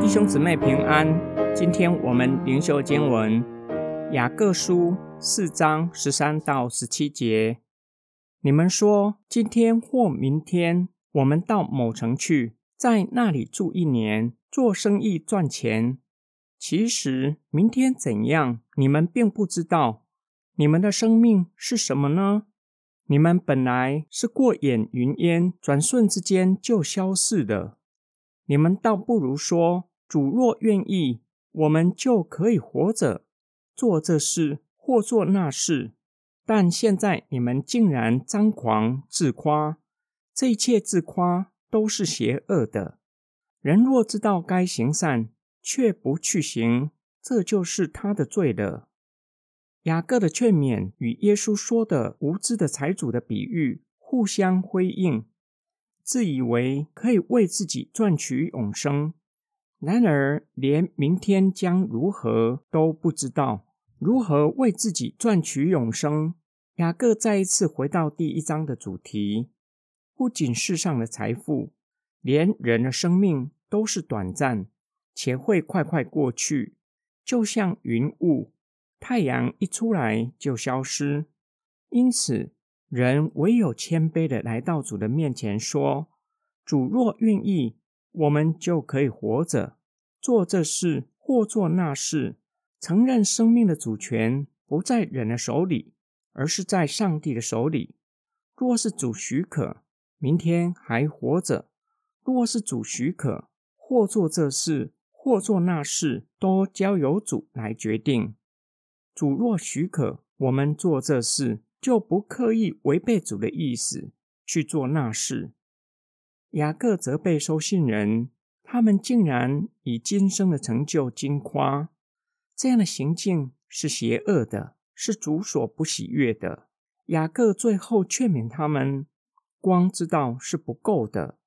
弟兄姊妹平安，今天我们灵修经文雅各书四章十三到十七节。你们说，今天或明天，我们到某城去，在那里住一年，做生意赚钱。其实明天怎样，你们并不知道。你们的生命是什么呢？你们本来是过眼云烟，转瞬之间就消逝的。你们倒不如说。主若愿意，我们就可以活着做这事或做那事。但现在你们竟然张狂自夸，这一切自夸都是邪恶的。人若知道该行善，却不去行，这就是他的罪了。雅各的劝勉与耶稣说的无知的财主的比喻互相辉映，自以为可以为自己赚取永生。然而，连明天将如何都不知道，如何为自己赚取永生？雅各再一次回到第一章的主题：不仅世上的财富，连人的生命都是短暂，且会快快过去，就像云雾，太阳一出来就消失。因此，人唯有谦卑的来到主的面前，说：“主若愿意。”我们就可以活着，做这事或做那事，承认生命的主权不在人的手里，而是在上帝的手里。若是主许可，明天还活着；若是主许可，或做这事或做那事，都交由主来决定。主若许可，我们做这事，就不刻意违背主的意思去做那事。雅各责备收信人，他们竟然以今生的成就惊夸，这样的行径是邪恶的，是主所不喜悦的。雅各最后劝勉他们：光知道是不够的，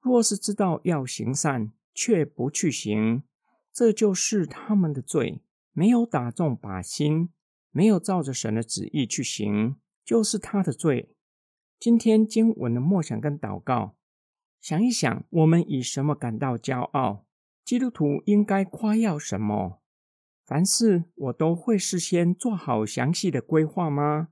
若是知道要行善，却不去行，这就是他们的罪。没有打中靶心，没有照着神的旨意去行，就是他的罪。今天经文的默想跟祷告。想一想，我们以什么感到骄傲？基督徒应该夸耀什么？凡事我都会事先做好详细的规划吗？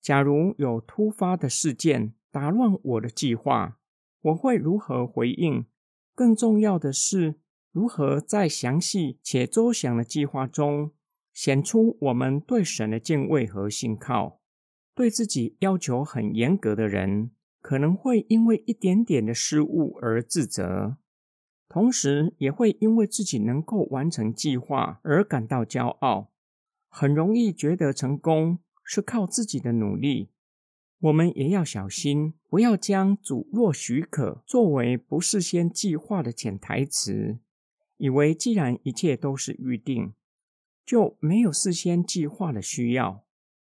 假如有突发的事件打乱我的计划，我会如何回应？更重要的是，如何在详细且周详的计划中显出我们对神的敬畏和信靠？对自己要求很严格的人。可能会因为一点点的失误而自责，同时也会因为自己能够完成计划而感到骄傲，很容易觉得成功是靠自己的努力。我们也要小心，不要将“主若许可”作为不事先计划的潜台词，以为既然一切都是预定，就没有事先计划的需要。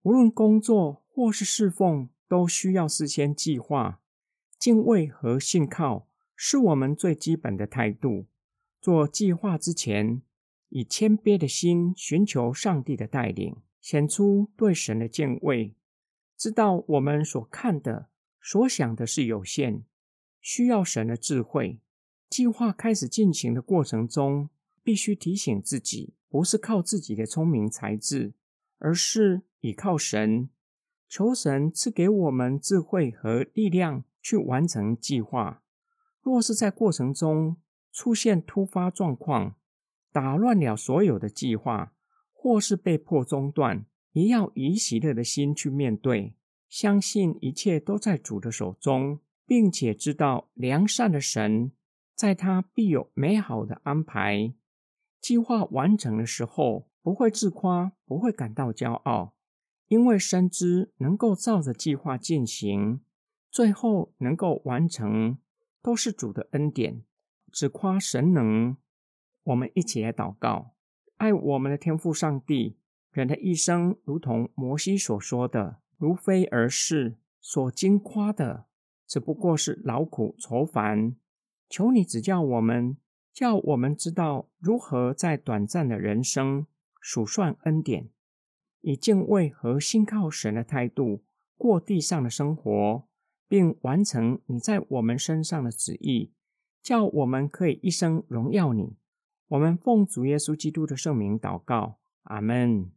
无论工作或是侍奉。都需要事先计划，敬畏和信靠是我们最基本的态度。做计划之前，以谦卑的心寻求上帝的带领，显出对神的敬畏。知道我们所看的、所想的是有限，需要神的智慧。计划开始进行的过程中，必须提醒自己，不是靠自己的聪明才智，而是倚靠神。求神赐给我们智慧和力量去完成计划。若是在过程中出现突发状况，打乱了所有的计划，或是被迫中断，也要以喜乐的心去面对，相信一切都在主的手中，并且知道良善的神在他必有美好的安排。计划完成的时候，不会自夸，不会感到骄傲。因为深知能够照着计划进行，最后能够完成，都是主的恩典，只夸神能。我们一起来祷告：爱我们的天父上帝，人的一生如同摩西所说的，如非而逝所经夸的，只不过是劳苦愁烦。求你指教我们，叫我们知道如何在短暂的人生数算恩典。以敬畏和信靠神的态度过地上的生活，并完成你在我们身上的旨意，叫我们可以一生荣耀你。我们奉主耶稣基督的圣名祷告，阿门。